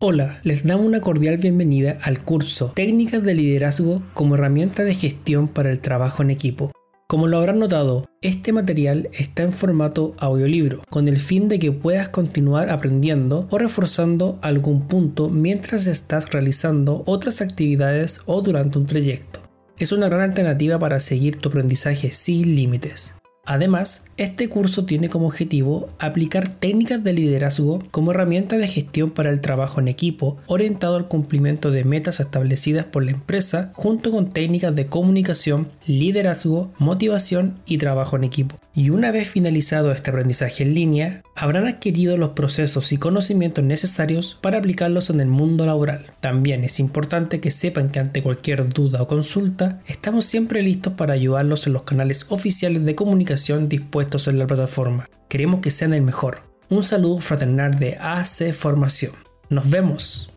Hola, les damos una cordial bienvenida al curso Técnicas de Liderazgo como herramienta de gestión para el trabajo en equipo. Como lo habrán notado, este material está en formato audiolibro, con el fin de que puedas continuar aprendiendo o reforzando algún punto mientras estás realizando otras actividades o durante un trayecto. Es una gran alternativa para seguir tu aprendizaje sin límites. Además, este curso tiene como objetivo aplicar técnicas de liderazgo como herramienta de gestión para el trabajo en equipo, orientado al cumplimiento de metas establecidas por la empresa, junto con técnicas de comunicación, liderazgo, motivación y trabajo en equipo. Y una vez finalizado este aprendizaje en línea, habrán adquirido los procesos y conocimientos necesarios para aplicarlos en el mundo laboral. También es importante que sepan que ante cualquier duda o consulta, estamos siempre listos para ayudarlos en los canales oficiales de comunicación dispuestos en la plataforma. Queremos que sean el mejor. Un saludo fraternal de AC Formación. Nos vemos.